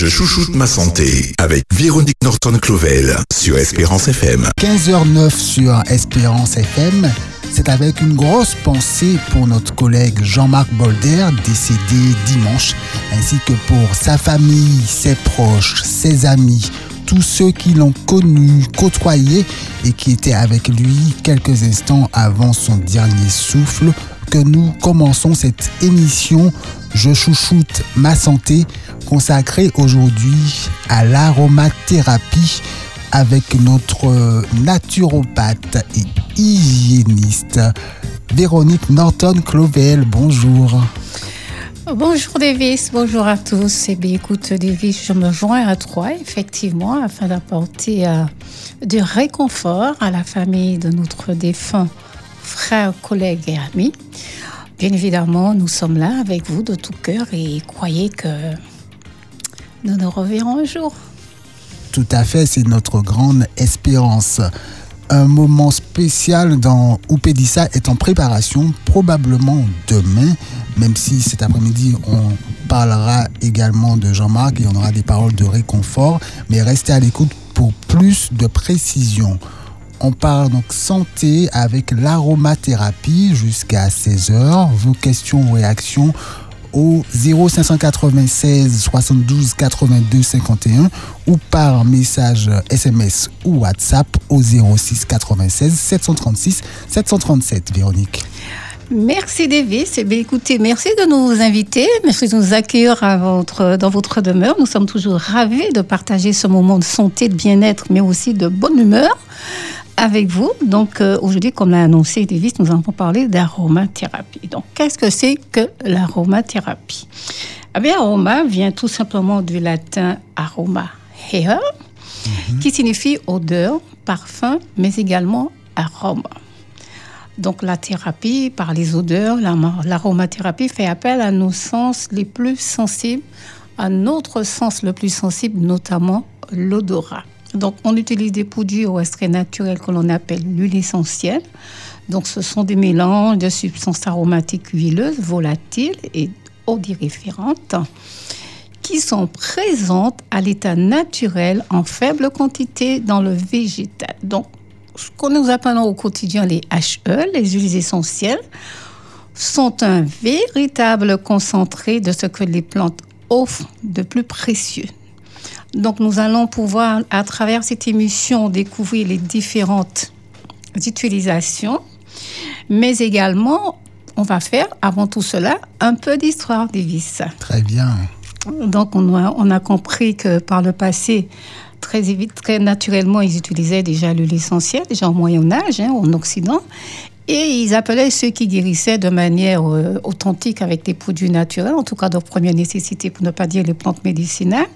Je chouchoute ma santé avec Véronique Norton-Clovel sur Espérance FM. 15h09 sur Espérance FM. C'est avec une grosse pensée pour notre collègue Jean-Marc Bolder, décédé dimanche, ainsi que pour sa famille, ses proches, ses amis, tous ceux qui l'ont connu, côtoyé et qui étaient avec lui quelques instants avant son dernier souffle, que nous commençons cette émission Je chouchoute ma santé consacrée aujourd'hui à l'aromathérapie avec notre naturopathe et hygiéniste Véronique Norton-Clovel. Bonjour. Bonjour Davis, bonjour à tous. Eh bien, écoute Davis, je me joins à toi effectivement afin d'apporter euh, du réconfort à la famille de notre défunt frère, collègue et ami. Bien évidemment, nous sommes là avec vous de tout cœur et croyez que nous nous reverrons un jour. Tout à fait, c'est notre grande espérance. Un moment spécial dans Oupédissa est en préparation, probablement demain, même si cet après-midi on parlera également de Jean-Marc et on aura des paroles de réconfort, mais restez à l'écoute pour plus de précisions. On parle donc santé avec l'aromathérapie jusqu'à 16h. Vos questions ou réactions au 0596 72 82 51 ou par message SMS ou WhatsApp au 06 96 736 737. Véronique. Merci Davis. Eh bien, écoutez, merci de nous inviter, merci de nous accueillir à votre, dans votre demeure. Nous sommes toujours ravis de partager ce moment de santé, de bien-être, mais aussi de bonne humeur avec vous. Donc euh, aujourd'hui, comme l'a annoncé Davis, nous allons parler d'aromathérapie. Donc qu'est-ce que c'est que l'aromathérapie? Eh bien, aroma vient tout simplement du latin aroma, hair, qui signifie odeur, parfum, mais également arôme. Donc la thérapie par les odeurs, l'aromathérapie fait appel à nos sens les plus sensibles, à notre sens le plus sensible, notamment l'odorat. Donc, on utilise des produits au extrait naturel que l'on appelle l'huile essentielle. Donc, ce sont des mélanges de substances aromatiques huileuses, volatiles et odoriférantes qui sont présentes à l'état naturel en faible quantité dans le végétal. Donc, ce que nous appelons au quotidien les HE, les huiles essentielles, sont un véritable concentré de ce que les plantes offrent de plus précieux. Donc nous allons pouvoir, à travers cette émission, découvrir les différentes utilisations, mais également, on va faire, avant tout cela, un peu d'histoire des vis. Très bien. Donc on a, on a compris que par le passé, très, très naturellement, ils utilisaient déjà l'huile essentielle, déjà au Moyen Âge, hein, en Occident. Et ils appelaient ceux qui guérissaient de manière euh, authentique avec des produits naturels, en tout cas de première nécessité, pour ne pas dire les plantes médicinales.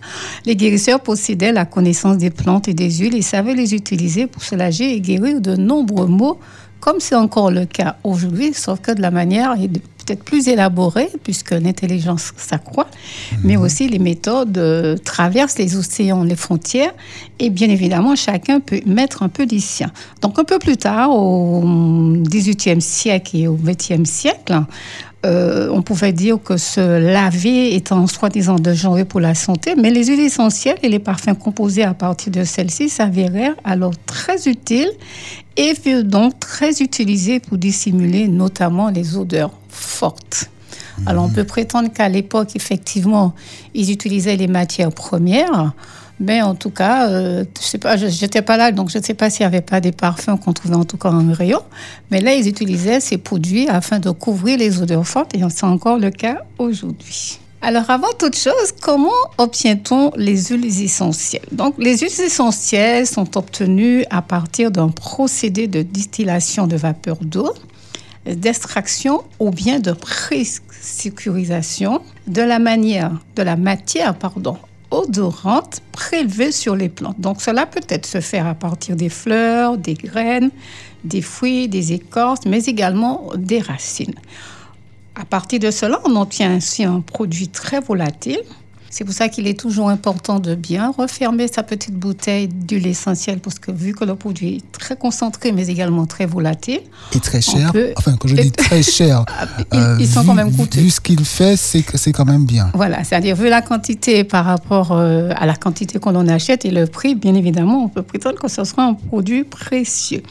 Les guérisseurs possédaient la connaissance des plantes et des huiles et savaient les utiliser pour soulager et guérir de nombreux maux, comme c'est encore le cas aujourd'hui, sauf que de la manière peut-être plus élaborée, puisque l'intelligence s'accroît, mais aussi les méthodes euh, traversent les océans, les frontières, et bien évidemment, chacun peut mettre un peu du sien. Donc un peu plus tard, au XVIIIe siècle et au XXe siècle, euh, on pouvait dire que se laver étant soi-disant dangereux pour la santé, mais les huiles essentielles et les parfums composés à partir de celles-ci s'avérèrent alors très utiles et furent donc très utilisés pour dissimuler notamment les odeurs fortes. Alors on peut prétendre qu'à l'époque, effectivement, ils utilisaient les matières premières. Mais en tout cas, euh, je sais pas, je n'étais pas là, donc je ne sais pas s'il n'y avait pas des parfums qu'on trouvait en tout cas en rayon. Mais là, ils utilisaient ces produits afin de couvrir les odeurs fortes, et c'est encore le cas aujourd'hui. Alors, avant toute chose, comment obtient-on les huiles essentielles? Donc, les huiles essentielles sont obtenues à partir d'un procédé de distillation de vapeur d'eau, d'extraction ou bien de pré-sécurisation de la manière, de la matière, pardon, odorante prélevée sur les plantes. Donc cela peut être se faire à partir des fleurs, des graines, des fruits, des écorces, mais également des racines. À partir de cela, on obtient ainsi un produit très volatile. C'est pour ça qu'il est toujours important de bien refermer sa petite bouteille d'huile essentielle, parce que vu que le produit est très concentré, mais également très volatile. Et très cher. Enfin, quand je dis très cher, ah, ils, sont quand même coûteux. Vu ce qu'il fait, c'est c'est quand même bien. Voilà, c'est-à-dire vu la quantité par rapport euh, à la quantité qu'on en achète et le prix, bien évidemment, on peut prétendre que ce sera un produit précieux.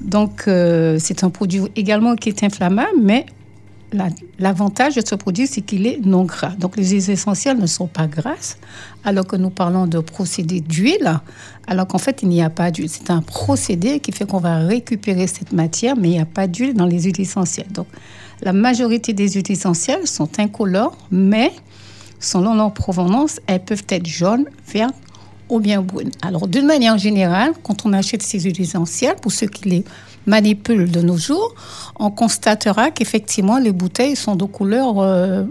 Donc, euh, c'est un produit également qui est inflammable, mais L'avantage de ce produit, c'est qu'il est non gras. Donc, les huiles essentielles ne sont pas grasses, alors que nous parlons de procédé d'huile, alors qu'en fait, il n'y a pas d'huile. C'est un procédé qui fait qu'on va récupérer cette matière, mais il n'y a pas d'huile dans les huiles essentielles. Donc, la majorité des huiles essentielles sont incolores, mais selon leur provenance, elles peuvent être jaunes, vertes ou bien brunes. Alors, d'une manière générale, quand on achète ces huiles essentielles, pour ceux qui les manipule de nos jours, on constatera qu'effectivement, les bouteilles sont de couleur. Euh,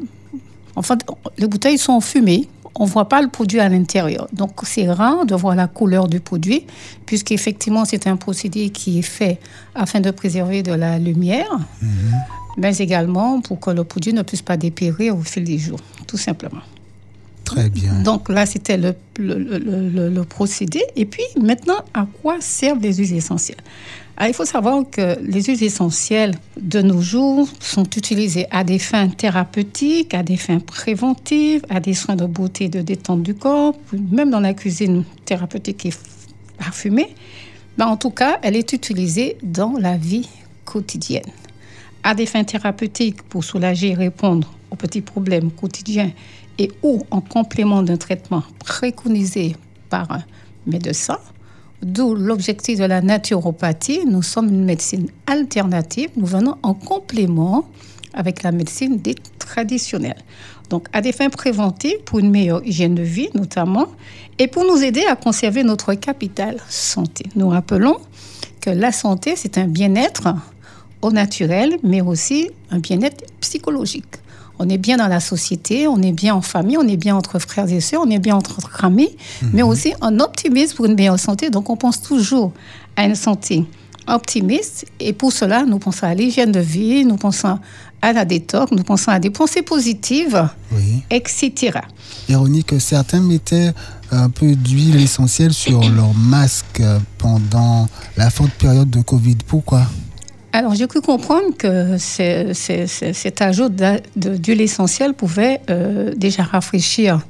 enfin, les bouteilles sont fumées. On ne voit pas le produit à l'intérieur. Donc, c'est rare de voir la couleur du produit, puisqu'effectivement, c'est un procédé qui est fait afin de préserver de la lumière, mhm. mais également pour que le produit ne puisse pas dépérir au fil des jours, tout simplement. Très bien. Donc là, c'était le, le, le, procédé. Et puis maintenant, à quoi servent les huiles essentielles? Ah, il faut savoir que les huiles essentielles de nos jours sont utilisées à des fins thérapeutiques, à des fins préventives, à des soins de beauté et de détente du corps, même dans la cuisine thérapeutique et parfumée. Mais en tout cas, elle est utilisée dans la vie quotidienne. À des fins thérapeutiques pour soulager et répondre aux petits problèmes quotidiens et ou en complément d'un traitement préconisé par un médecin D'où l'objectif de la naturopathie. Nous sommes une médecine alternative. Nous venons en complément avec la médecine dite traditionnelle. Donc, à des fins préventives, pour une meilleure hygiène de vie notamment, et pour nous aider à conserver notre capital santé. Nous rappelons que la santé, c'est un bien-être au naturel, mais aussi un bien-être psychologique on est bien dans la société, on est bien en famille, on est bien entre frères et sœurs, on est bien entre amis, mhm. mais aussi on optimise pour une meilleure santé. Donc on pense toujours à une santé optimiste et pour cela, nous pensons à l'hygiène de vie, nous pensons à la détox, nous pensons à des pensées positives, etc. Véronique, certains mettaient un peu d'huile essentielle sur leur masque pendant la forte période de Covid. Pourquoi? Alors, j'ai cru comprendre que cet ajout d'huile essentielle pouvait euh, déjà rafraîchir,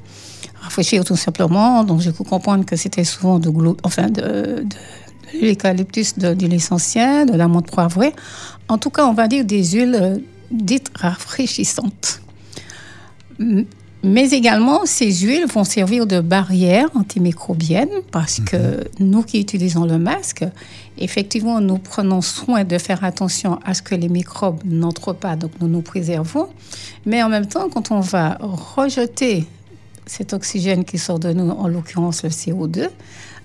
rafraîchir tout simplement. Donc, j'ai cru comprendre que c'était souvent de, de, de, l'eucalyptus, d'huile essentielle, de la menthe poivrée. En tout cas, on va dire des huiles euh, dites rafraîchissantes. Mais également, ces huiles vont servir de barrière antimicrobienne parce que mhm. nous qui utilisons le masque, effectivement, nous prenons soin de faire attention à ce que les microbes n'entrent pas, donc nous nous préservons. Mais en même temps, quand on va rejeter cet oxygène qui sort de nous, en l'occurrence le CO2,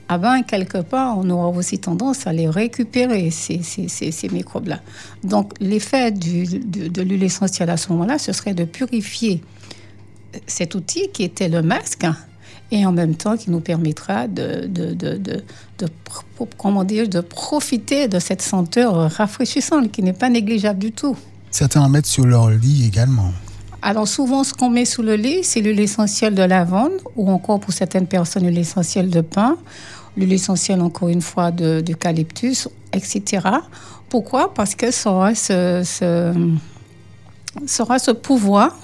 ah ben, quelque part, on aura aussi tendance à les récupérer, ces, ces, ces, microbes-là. Donc, l'effet de, de l'huile essentielle à ce moment-là, ce serait de purifier cet outil qui était le masque et en même temps qui nous permettra de, de, de, de, comment dire, de profiter de cette senteur rafraîchissante qui n'est pas négligeable du tout. Certains en mettent sur leur lit également. Alors souvent, ce qu'on met sous le lit, c'est l'huile essentielle de lavande ou encore pour certaines personnes l'huile essentielle de pin, l'huile essentielle encore une fois d'eucalyptus, etc. Pourquoi? Parce que ça aura ce, ça aura ce pouvoir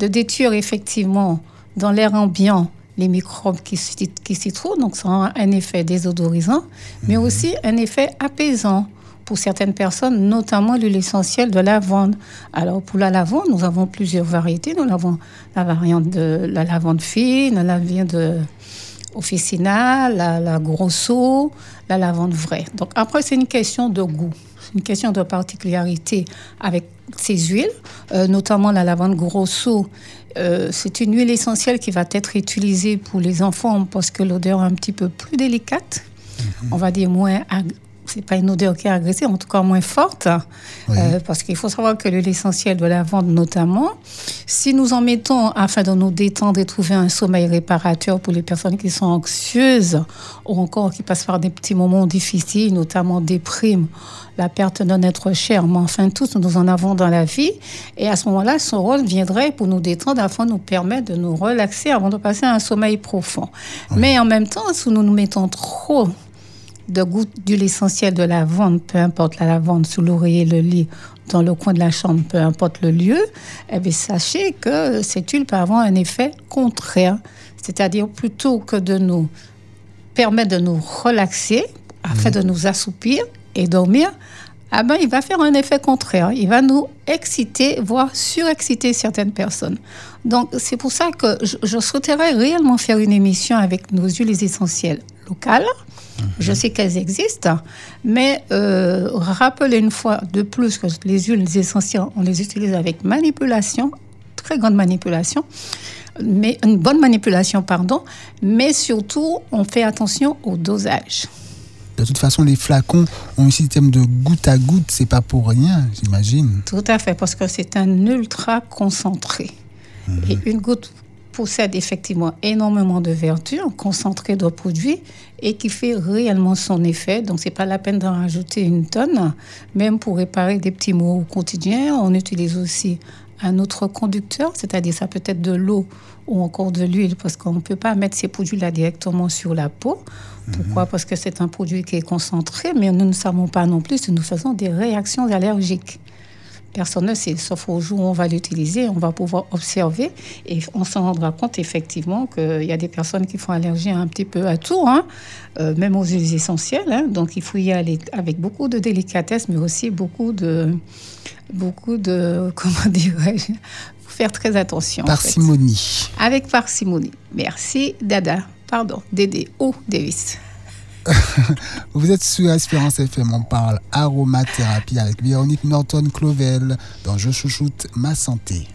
de détruire effectivement dans l'air ambiant les microbes qui, qui s'y trouvent. Donc, ça a un effet désodorisant, mais mhm. aussi un effet apaisant pour certaines personnes, notamment l'huile essentielle de lavande. Alors, pour la lavande, nous avons plusieurs variétés. Nous avons la variante de la lavande fine, la lavande officinale, la, la grosso, la lavande vraie. Donc, après, c'est une question de goût une question de particularité avec ces huiles, euh, notamment la lavande grosso. Euh, c'est une huile essentielle qui va être utilisée pour les enfants parce que l'odeur est un petit peu plus délicate, mhm. on va dire moins c'est pas une odeur qui est agressive, en tout cas moins forte, Oui. Euh, parce qu'il faut savoir que l'huile essentielle de lavande notamment, si nous en mettons afin de nous détendre et trouver un sommeil réparateur pour les personnes qui sont anxieuses ou encore qui passent par des petits moments difficiles, notamment déprime, la perte d'un être cher, mais enfin tous nous en avons dans la vie, et à ce moment-là, son rôle viendrait pour nous détendre afin de nous permettre de nous relaxer avant de passer à un sommeil profond. Mais en même temps, si nous nous mettons trop de gouttes d'huile essentielle de lavande, peu importe la lavande, sous l'oreiller, le lit, dans le coin de la chambre, peu importe le lieu, eh bien, sachez que cette huile peut avoir un effet contraire. C'est-à-dire, plutôt que de nous permettre de nous relaxer, afin de nous assoupir et dormir, ah ben, il va faire un effet contraire. Il va nous exciter, voire surexciter certaines personnes. Donc, c'est pour ça que je, je souhaiterais réellement faire une émission avec nos huiles essentielles locales. Je sais qu'elles existent, mais euh, rappelez une fois de plus que les huiles essentielles, on les utilise avec manipulation, très grande manipulation, mais une bonne manipulation, pardon, mais surtout, on fait attention au dosage. De toute façon, les flacons ont un système de goutte à goutte, c'est pas pour rien, j'imagine. Tout à fait, parce que c'est un ultra concentré. Et une goutte possède effectivement énormément de vertus, un concentré de produit, et qui fait réellement son effet. Donc, c'est pas la peine d'en rajouter une tonne. Même pour réparer des petits maux au quotidien, on utilise aussi un autre conducteur, c'est-à-dire ça peut être de l'eau ou encore de l'huile, parce qu'on ne peut pas mettre ces produits-là directement sur la peau. Pourquoi? Parce que c'est un produit qui est concentré, mais nous ne savons pas non plus si nous faisons des réactions allergiques. Personne ne sait, sauf au jour où on va l'utiliser, on va pouvoir observer et on s'en rendra compte effectivement qu'il y a des personnes qui font allergie un petit peu à tout, hein, euh, même aux huiles essentielles. hein. donc il faut y aller avec beaucoup de délicatesse, mais aussi beaucoup de, beaucoup de, comment dirais-je, faire très attention. en fait. Parcimonie. Avec parcimonie. Merci, Dada. Pardon, Dédé ou Davis. Vous êtes sur Espérance FM, on parle aromathérapie avec Véronique Norton-Clovel dans Je chouchoute ma santé.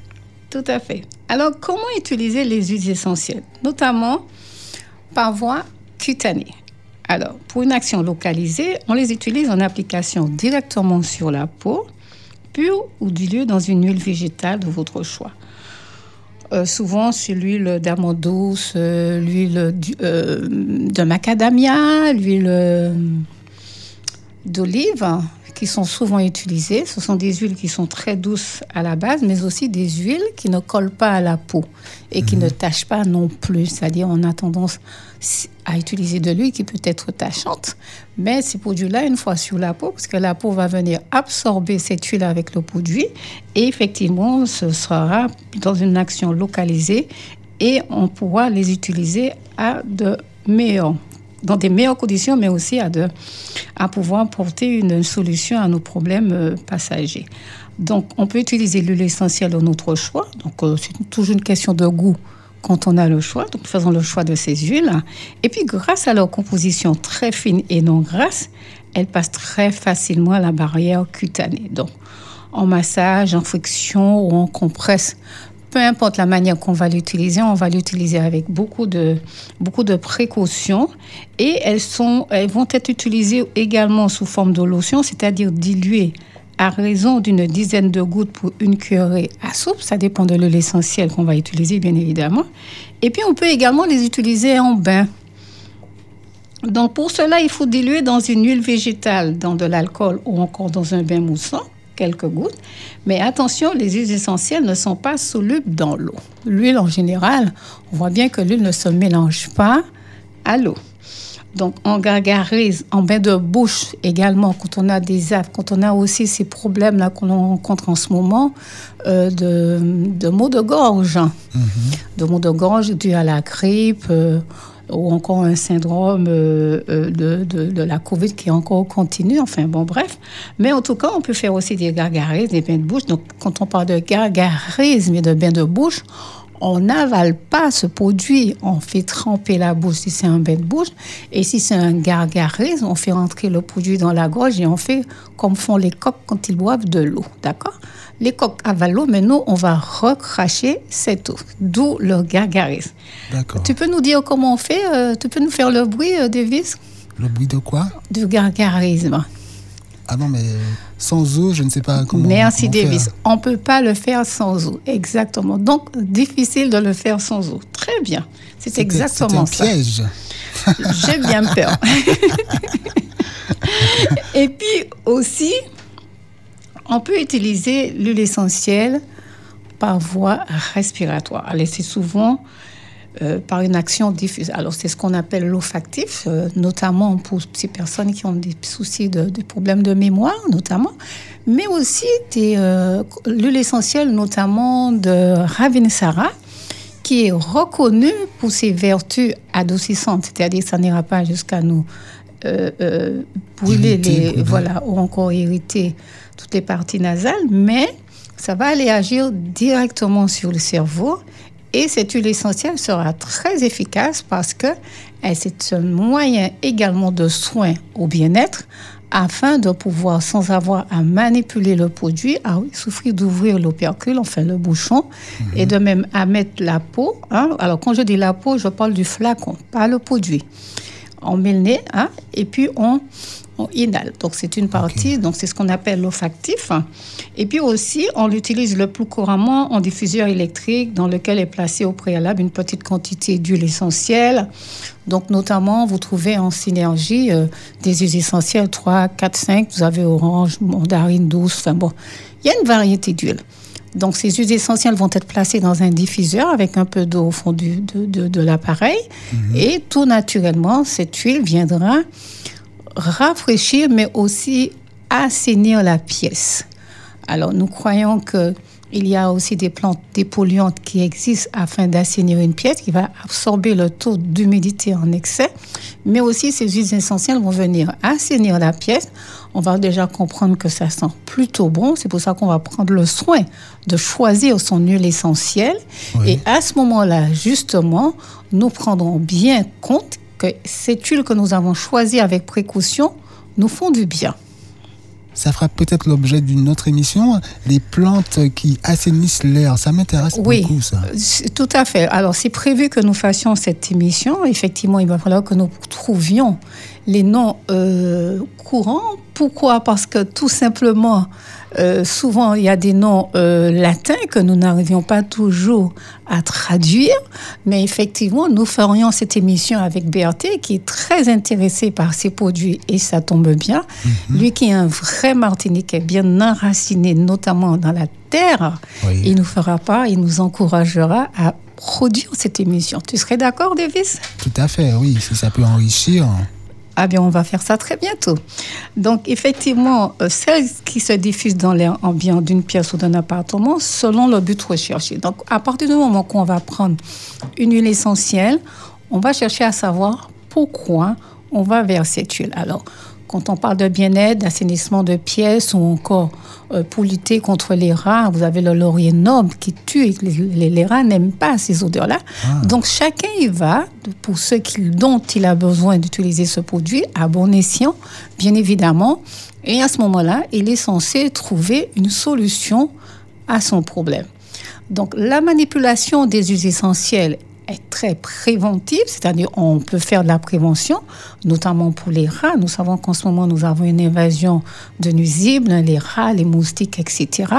Tout à fait. Alors, comment utiliser les huiles essentielles Notamment par voie cutanée? Alors, pour une action localisée, on les utilise en application directement sur la peau, pure ou diluée dans une huile végétale de votre choix. Euh, souvent, c'est l'huile d'amande douce, euh, l'huile euh, de macadamia, l'huile d'olive qui sont souvent utilisées. Ce sont des huiles qui sont très douces à la base, mais aussi des huiles qui ne collent pas à la peau et qui ne tachent pas non plus. C'est-à-dire, on a tendance à utiliser de l'huile qui peut être tachante, mais ces produits-là, une fois sur la peau, parce que la peau va venir absorber cette huile avec le produit, et effectivement, ce sera dans une action localisée et on pourra les utiliser à de meilleurs dans des meilleures conditions, mais aussi à, à pouvoir porter une solution à nos problèmes euh, passagers. Donc, on peut utiliser l'huile essentielle de notre choix. Donc, euh, c'est toujours une question de goût quand on a le choix. Donc, faisons le choix de ces huiles. Et puis, grâce à leur composition très fine et non grasse, elles passent très facilement la barrière cutanée. Donc, en massage, en friction ou en compresse, peu importe la manière qu'on va l'utiliser, on va l'utiliser avec beaucoup de, beaucoup de précautions. Et elles, sont, elles vont être utilisées également sous forme de lotion, c'est-à-dire diluées à raison d'une dizaine de gouttes pour une cuillerée à soupe. Ça dépend de l'huile essentielle qu'on va utiliser, bien évidemment. Et puis, on peut également les utiliser en bain. Donc, pour cela, il faut diluer dans une huile végétale, dans de l'alcool ou encore dans un bain moussant, quelques gouttes. Mais attention, les huiles essentielles ne sont pas solubles dans l'eau. L'huile, en général, on voit bien que l'huile ne se mélange pas à l'eau. Donc, en gargarise, en bain de bouche également, quand on a des aftes, quand on a aussi ces problèmes-là qu'on rencontre en ce moment, euh, de, de maux de gorge, de maux de gorge dus à la grippe, euh, ou encore un syndrome euh, euh, de, de, la COVID qui est encore continu. Enfin, bon, bref. Mais en tout cas, on peut faire aussi des gargarises, des bains de bouche. Donc, quand on parle de gargarisme et de bains de bouche, on n'avale pas ce produit, on fait tremper la bouche si c'est un bain de bouche. Et si c'est un gargarisme, on fait rentrer le produit dans la gorge et on fait comme font les coqs quand ils boivent de l'eau. D'accord? Les coqs avalent l'eau, mais nous, on va recracher cette eau. D'où le gargarisme. D'accord. Tu peux nous dire comment on fait euh, Tu peux nous faire le bruit, euh, Davis? Le bruit de quoi? Du gargarisme. Ah non, mais sans eau, je ne sais pas comment. Merci comment Davis. faire. On ne peut pas le faire sans eau. Exactement. Donc, difficile de le faire sans eau. Très bien. C'est exactement c'était un ça. piège. J'ai bien peur. Et puis aussi, on peut utiliser l'huile essentielle par voie respiratoire. Alors, c'est souvent euh, par une action diffuse. Alors, c'est ce qu'on appelle l'olfactif, euh, notamment pour ces personnes qui ont des soucis de, problèmes de mémoire, notamment, mais aussi des, euh, l'huile essentielle, notamment de Ravinsara, qui est reconnue pour ses vertus adoucissantes, c'est-à-dire que ça n'ira pas jusqu'à nous euh, brûler Irriter, les, voilà, ou encore irriter toutes les parties nasales, mais ça va aller agir directement sur le cerveau. Et cette huile essentielle sera très efficace parce que c'est un moyen également de soin au bien-être afin de pouvoir, sans avoir à manipuler le produit, à souffrir d'ouvrir l'opercule, enfin le bouchon, et de même à mettre la peau. hein. Alors quand je dis la peau, je parle du flacon, pas le produit on met le nez, hein, et puis on, inhale. Donc c'est une partie, donc c'est ce qu'on appelle l'olfactif. Et puis aussi, on l'utilise le plus couramment en diffuseur électrique dans lequel est placée au préalable une petite quantité d'huile essentielle. Donc notamment, vous trouvez en synergie euh, des huiles essentielles 3, 4, 5. Vous avez orange, mandarine douce, enfin bon, il y a une variété d'huiles. Donc, ces huiles essentielles vont être placées dans un diffuseur avec un peu d'eau au fond du- de, de- de l'appareil. Et tout naturellement, cette huile viendra rafraîchir, mais aussi assainir la pièce. Alors, nous croyons que il y a aussi des plantes dépolluantes qui existent afin d'assainir une pièce, qui va absorber le taux d'humidité en excès. Mais aussi, ces huiles essentielles vont venir assainir la pièce. On va déjà comprendre que ça sent plutôt bon. C'est pour ça qu'on va prendre le soin de choisir son huile essentielle. Oui. Et à ce moment-là, justement, nous prendrons bien compte que cette huile que nous avons choisie avec précaution nous font du bien. Ça fera peut-être l'objet d'une autre émission. Les plantes qui assainissent l'air, ça m'intéresse Oui, beaucoup, ça. tout à fait. Alors, c'est prévu que nous fassions cette émission. Effectivement, il va falloir que nous trouvions les noms euh, courants. Pourquoi? Parce que tout simplement, euh, souvent, il y a des noms euh, latins que nous n'arrivions pas toujours à traduire. Mais effectivement, nous ferions cette émission avec Berthe, qui est très intéressé par ces produits, et ça tombe bien. Lui qui est un vrai Martiniquais, bien enraciné, notamment dans la terre, Oui. il nous fera part, il nous encouragera à produire cette émission. Tu serais d'accord, Davis? Tout à fait, oui. Si ça peut enrichir. Ah bien, on va faire ça très bientôt. Donc, effectivement, euh, celles qui se diffusent dans l'air ambiant d'une pièce ou d'un appartement, selon le but recherché. Donc, à partir du moment qu'on va prendre une huile essentielle, on va chercher à savoir pourquoi on va vers cette huile. Alors, quand on parle de bien-être, d'assainissement de pièces ou encore euh, pour lutter contre les rats, vous avez le laurier noble qui tue. et Les, les- les rats n'aiment pas ces odeurs-là. Donc chacun y va, pour ceux qui, dont il a besoin d'utiliser ce produit, à bon escient, bien évidemment. Et à ce moment-là, il est censé trouver une solution à son problème. Donc la manipulation des huiles essentielles est très préventive, c'est-à-dire on peut faire de la prévention, notamment pour les rats. Nous savons qu'en ce moment, nous avons une invasion de nuisibles, les rats, les moustiques, etc.,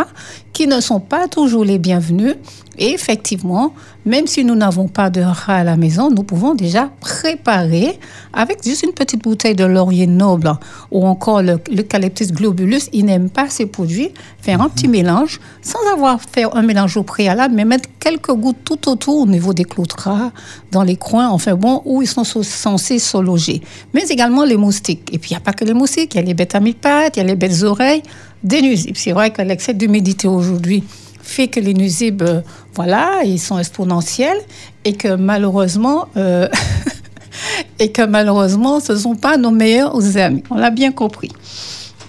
qui ne sont pas toujours les bienvenus. Et effectivement, même si nous n'avons pas de rats à la maison, nous pouvons déjà préparer avec juste une petite bouteille de laurier noble ou encore le- l'eucalyptus globulus. Ils n'aiment pas ces produits. Faire un petit mélange sans avoir fait un mélange au préalable, mais mettre quelques gouttes tout autour au niveau des rats, dans les coins, enfin bon, où ils sont so- censés se loger. Mais également les moustiques. Et puis il n'y a pas que les moustiques, il y a les bêtes à mille pattes, il y a les bêtes oreilles, des nuisibles. C'est vrai que l'excès d'humidité aujourd'hui fait que les nuisibles, euh, voilà, ils sont exponentiels et que malheureusement, euh, et que malheureusement, ce ne sont pas nos meilleurs amis. On l'a bien compris.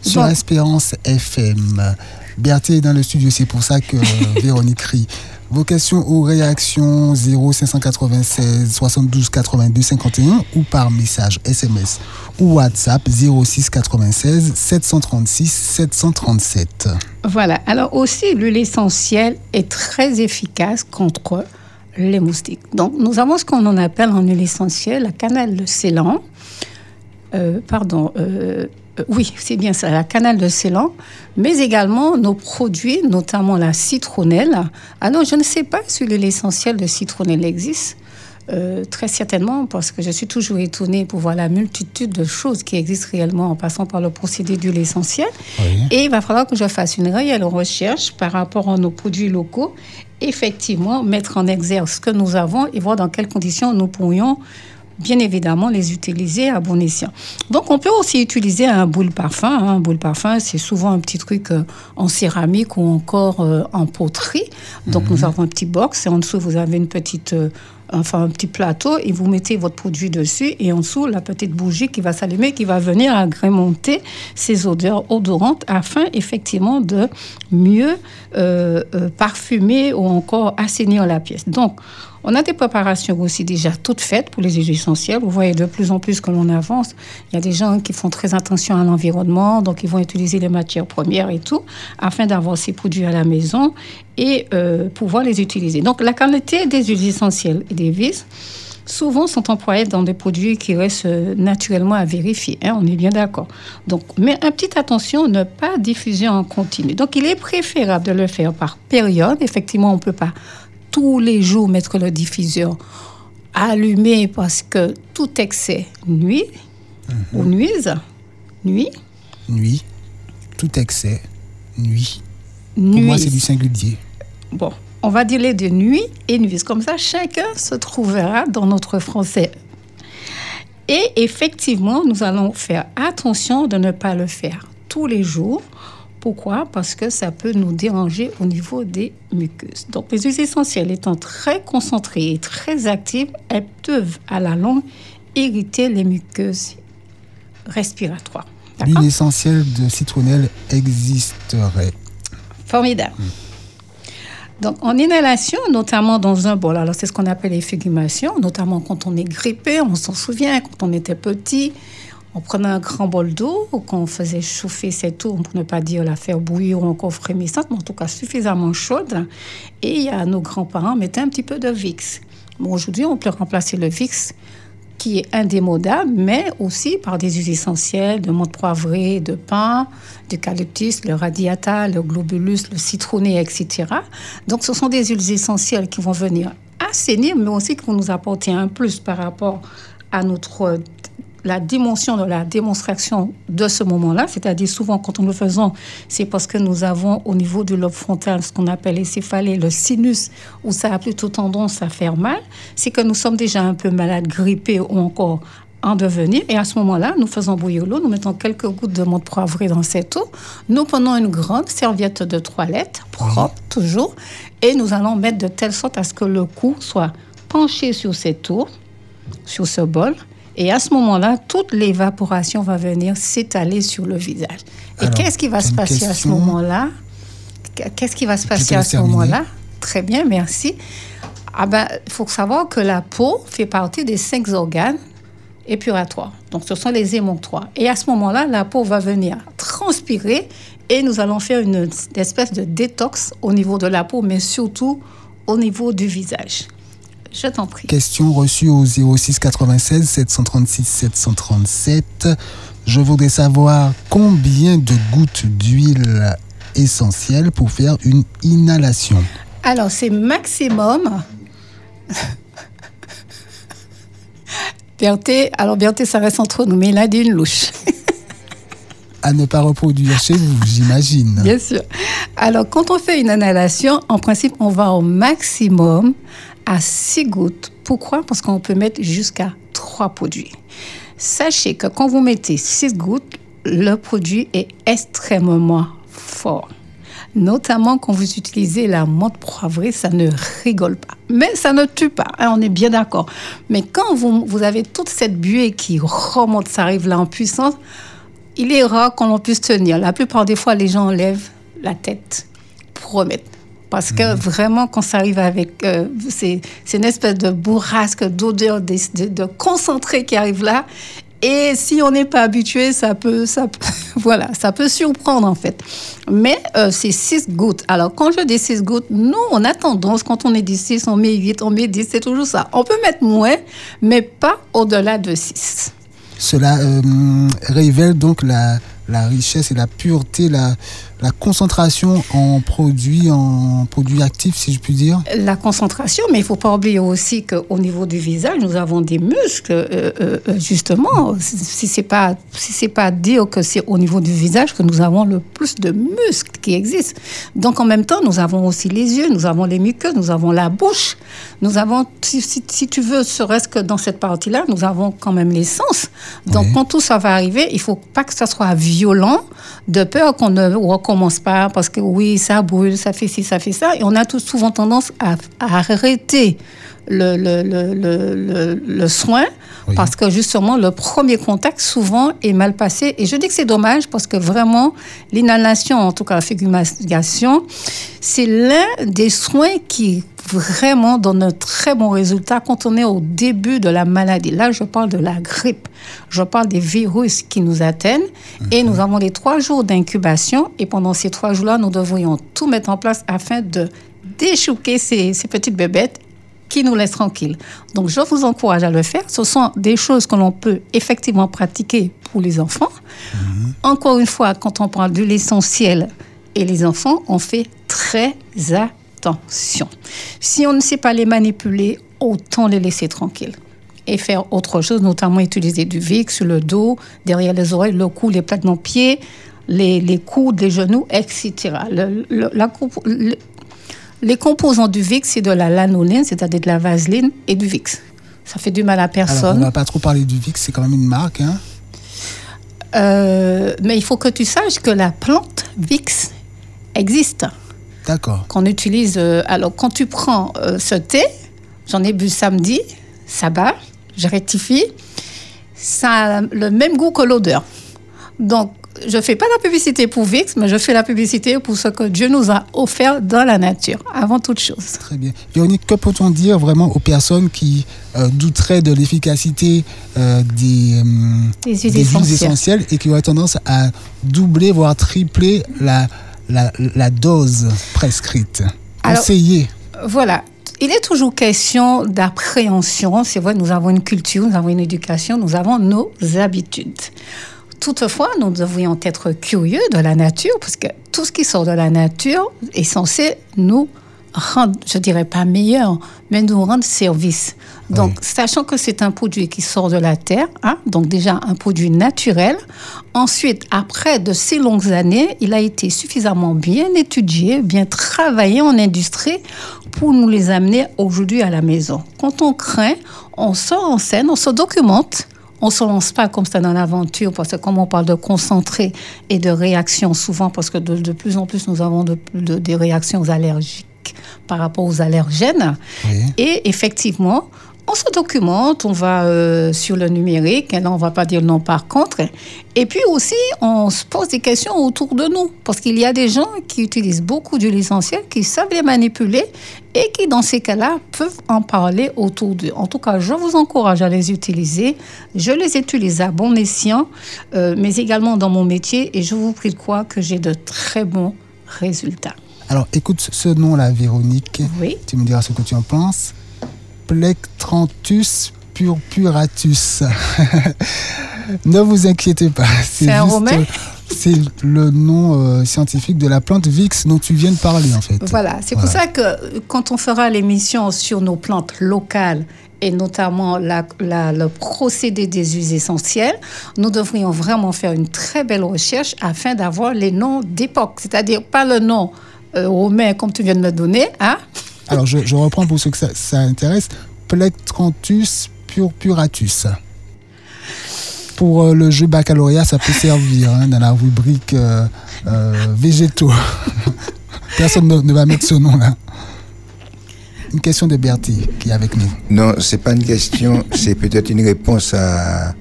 Sur Donc- Espérance FM. Berthe est dans le studio, c'est pour ça que Véronique rit. Vos questions ou réactions 0596 72 82 51 ou par message SMS ou WhatsApp 06 96 736 737. Voilà. Alors aussi, l'huile essentielle est très efficace contre les moustiques. Donc, nous avons ce qu'on en appelle en huile essentielle la cannelle de Ceylan. euh, pardon, euh, oui, c'est bien ça, la cannelle de Ceylan, mais également nos produits, notamment la citronnelle. Alors, je ne sais pas si l'huile essentielle de citronnelle existe. Euh, très certainement, parce que je suis toujours étonnée pour voir la multitude de choses qui existent réellement en passant par le procédé d'huile essentielle. Oui. Et il va falloir que je fasse une réelle recherche par rapport à nos produits locaux, effectivement, mettre en exergue ce que nous avons et voir dans quelles conditions nous pourrions bien évidemment les utiliser à bon escient. Donc on peut aussi utiliser un boule parfum. hein. Un boule parfum, c'est souvent un petit truc euh, en céramique ou encore euh, en poterie. Donc nous avons un petit box et en dessous vous avez une petite euh, enfin un petit plateau et vous mettez votre produit dessus et en dessous la petite bougie qui va s'allumer qui va venir agrémenter ces odeurs odorantes afin effectivement de mieux euh, euh, parfumer ou encore assainir la pièce. Donc on a des préparations aussi déjà toutes faites pour les huiles essentielles. Vous voyez de plus en plus que l'on avance. Il y a des gens qui font très attention à l'environnement, donc ils vont utiliser les matières premières et tout, afin d'avoir ces produits à la maison et euh, pouvoir les utiliser. Donc la qualité des huiles essentielles et des vis souvent sont employés dans des produits qui restent euh, naturellement à vérifier. hein, on est bien d'accord. Donc, mais un petit attention, ne pas diffuser en continu. Donc, il est préférable de le faire par période. Effectivement, on ne peut pas tous les jours mettre le diffuseur allumé parce que tout excès nuit ou nuise. Nuit. Nuit, tout excès, nuit. Pour moi, nuise. c'est du singulier. Bon, on va dire les de nuit et nuit. Comme ça, chacun se trouvera dans notre français. Et effectivement, nous allons faire attention de ne pas le faire tous les jours. Pourquoi? Parce que ça peut nous déranger au niveau des muqueuses. Donc, les huiles essentielles étant très concentrées et très actives, elles peuvent à la longue irriter les muqueuses respiratoires. L'huile essentielle de citronnelle existerait. Formidable. Donc, en inhalation, notamment dans un bol, alors c'est ce qu'on appelle l'effugumation, notamment quand on est grippé, on s'en souvient, quand on était petit, on prenait un grand bol d'eau, qu'on faisait chauffer cette eau, pour ne pas dire la faire bouillir ou encore frémissante, mais en tout cas suffisamment chaude. Et a nos grands-parents mettaient un petit peu de VIX. Bon, aujourd'hui, on peut remplacer le VIX qui est indémodable, mais aussi par des huiles essentielles de menthe poivrée, de pain, d'eucalyptus, le radiata, le globulus, le citronné, etc. Donc, ce sont des huiles essentielles qui vont venir assainir, mais aussi qui vont nous apporter un plus par rapport à notre la dimension de la démonstration de ce moment-là, c'est-à-dire souvent quand nous le faisons, c'est parce que nous avons au niveau du lobe frontal ce qu'on appelle les céphalées, le sinus, où ça a plutôt tendance à faire mal, c'est que nous sommes déjà un peu malades, grippés ou encore en devenir. Et à ce moment-là, nous faisons bouillir l'eau, nous mettons quelques gouttes de menthe poivrée dans cette eau, nous prenons une grande serviette de toilette, propre toujours, et nous allons mettre de telle sorte à ce que le cou soit penché sur cette eau, sur ce bol, et à ce moment-là, toute l'évaporation va venir s'étaler sur le visage. Et qu'est-ce qui va se passer à ce moment-là? Qu'est-ce qui va se passer à ce moment-là? Très bien, merci. Ah ben, il faut savoir que la peau fait partie des cinq organes épuratoires. Donc, ce sont les émonctoires. Et à ce moment-là, la peau va venir transpirer et nous allons faire une espèce de détox au niveau de la peau, mais surtout au niveau du visage. Je t'en prie. Question reçue au 06 96 736 737. Je voudrais savoir combien de gouttes d'huile essentielle pour faire une inhalation. Alors, c'est maximum. Berthé, alors Berthé, ça reste entre nous, mais il a dit une louche. À ne pas reproduire chez vous, j'imagine. Bien sûr. Alors, quand on fait une inhalation, en principe, on va au maximum à 6 gouttes. Pourquoi? Parce qu'on peut mettre jusqu'à 3 produits. Sachez que quand vous mettez 6 gouttes, le produit est extrêmement fort. Notamment quand vous utilisez la menthe poivrée, ça ne rigole pas. Mais ça ne tue pas, hein, on est bien d'accord. Mais quand vous, vous avez toute cette buée qui remonte, ça arrive là en puissance, il est rare qu'on puisse tenir. La plupart des fois, les gens enlèvent la tête pour remettre. Parce que vraiment, quand ça arrive avec... euh, c'est une espèce de bourrasque d'odeur, de, de, de concentré qui arrive là. Et si on n'est pas habitué, ça peut, ça, voilà, ça peut surprendre en fait. Mais euh, c'est 6 gouttes. Alors quand je dis 6 gouttes, nous, on a tendance, quand on est 6, on met 8, on met 10, c'est toujours ça. On peut mettre moins, mais pas au-delà de 6. cela euh, révèle donc la, la richesse et la pureté, la, la concentration en produits, en produits actifs, si je puis dire. La concentration, mais il ne faut pas oublier aussi qu'au niveau du visage, nous avons des muscles, euh, euh, euh, justement. Si ce n'est pas, si pas dire que c'est au niveau du visage que nous avons le plus de muscles qui existent. Donc en même temps, nous avons aussi les yeux, nous avons les muqueuses, nous avons la bouche, nous avons, si, si, tu veux, serait-ce que dans cette partie-là, nous avons quand même les sens. Donc quand tout ça va arriver, il ne faut pas que ça soit violent, de peur qu'on ne recommence pas, parce que oui, ça brûle, ça fait ci, ça fait ça. Et on a tout souvent tendance à, arrêter le, le, le, le soin parce que justement, le premier contact souvent est mal passé. Et je dis que c'est dommage parce que vraiment, l'inhalation, en tout cas la fumigation, c'est l'un des soins qui vraiment donne un très bon résultat quand on est au début de la maladie. Là, je parle de la grippe. Je parle des virus qui nous atteignent. Et nous avons les trois jours d'incubation. Et pendant ces trois jours-là, nous devrions tout mettre en place afin de déchouquer ces, ces petites bébêtes qui nous laissent tranquilles. Donc, je vous encourage à le faire. Ce sont des choses que l'on peut effectivement pratiquer pour les enfants. Mhm. Encore une fois, quand on parle de l'essentiel et les enfants, on fait très attention. Si on ne sait pas les manipuler, autant les laisser tranquilles et faire autre chose, notamment utiliser du VIC sur le dos, derrière les oreilles, le cou, les plates de pieds, les, les coudes, les genoux, etc. Le, la, les composants du VIX, c'est de la lanoline, c'est-à-dire de la vaseline et du VIX. Ça fait du mal à personne. Alors, on n'a pas trop parlé du VIX, c'est quand même une marque. Hein euh, mais il faut que tu saches que la plante VIX existe. D'accord. Qu'on utilise. Euh, alors, quand tu prends euh, ce thé, j'en ai bu samedi, ça bat, je rectifie, ça a le même goût que l'odeur. Donc, je ne fais pas la publicité pour VIX, mais je fais la publicité pour ce que Dieu nous a offert dans la nature, avant toute chose. Très bien. Véronique, que peut-on dire vraiment aux personnes qui euh, douteraient de l'efficacité euh, des, des, huiles, essentielles. et qui auraient tendance à doubler, voire tripler la, la, la dose prescrite? Conseiller. Voilà. Il est toujours question d'appréhension. C'est vrai, nous avons une culture, nous avons une éducation, nous avons nos habitudes. Toutefois, nous devrions être curieux de la nature, parce que tout ce qui sort de la nature est censé nous rendre, je dirais pas meilleur, mais nous rendre service. Donc, sachant que c'est un produit qui sort de la terre, hein, donc déjà un produit naturel. Ensuite, après de si longues années, il a été suffisamment bien étudié, bien travaillé en industrie pour nous les amener aujourd'hui à la maison. Quand on craint, on sort en scène, on se documente on ne se lance pas comme ça dans l'aventure, parce que comme on parle de concentrer et de réactions, souvent, parce que de, plus en plus, nous avons des réactions allergiques par rapport aux allergènes. Et effectivement, on se documente, on va euh, sur le numérique, et là on va pas dire non par contre. Et puis aussi, on se pose des questions autour de nous, parce qu'il y a des gens qui utilisent beaucoup d'huile essentielle, qui savent les manipuler et qui, dans ces cas-là, peuvent en parler autour d'eux. En tout cas, je vous encourage à les utiliser. Je les utilise à bon escient, euh, mais également dans mon métier, et je vous prie de croire que j'ai de très bons résultats. Alors, écoute ce nom-là, Véronique. Oui. Tu me diras ce que tu en penses. Plectranthus purpuratus. ne vous inquiétez pas. C'est un romain c'est le nom euh, scientifique de la plante VIX dont tu viens de parler en fait. Voilà, c'est pour ça que quand on fera l'émission sur nos plantes locales et notamment le procédé des huiles essentielles, nous devrions vraiment faire une très belle recherche afin d'avoir les noms d'époque, c'est-à-dire pas le nom euh, romain comme tu viens de me donner, hein, alors, je, reprends pour ceux que ça, intéresse. Plectranthus purpuratus. Pour euh, le jeu baccalauréat, ça peut servir hein, dans la rubrique euh, euh, végétaux. Personne ne, va mettre ce nom-là. Une question de Bertie qui est avec nous. Non, c'est pas une question, c'est peut-être une réponse à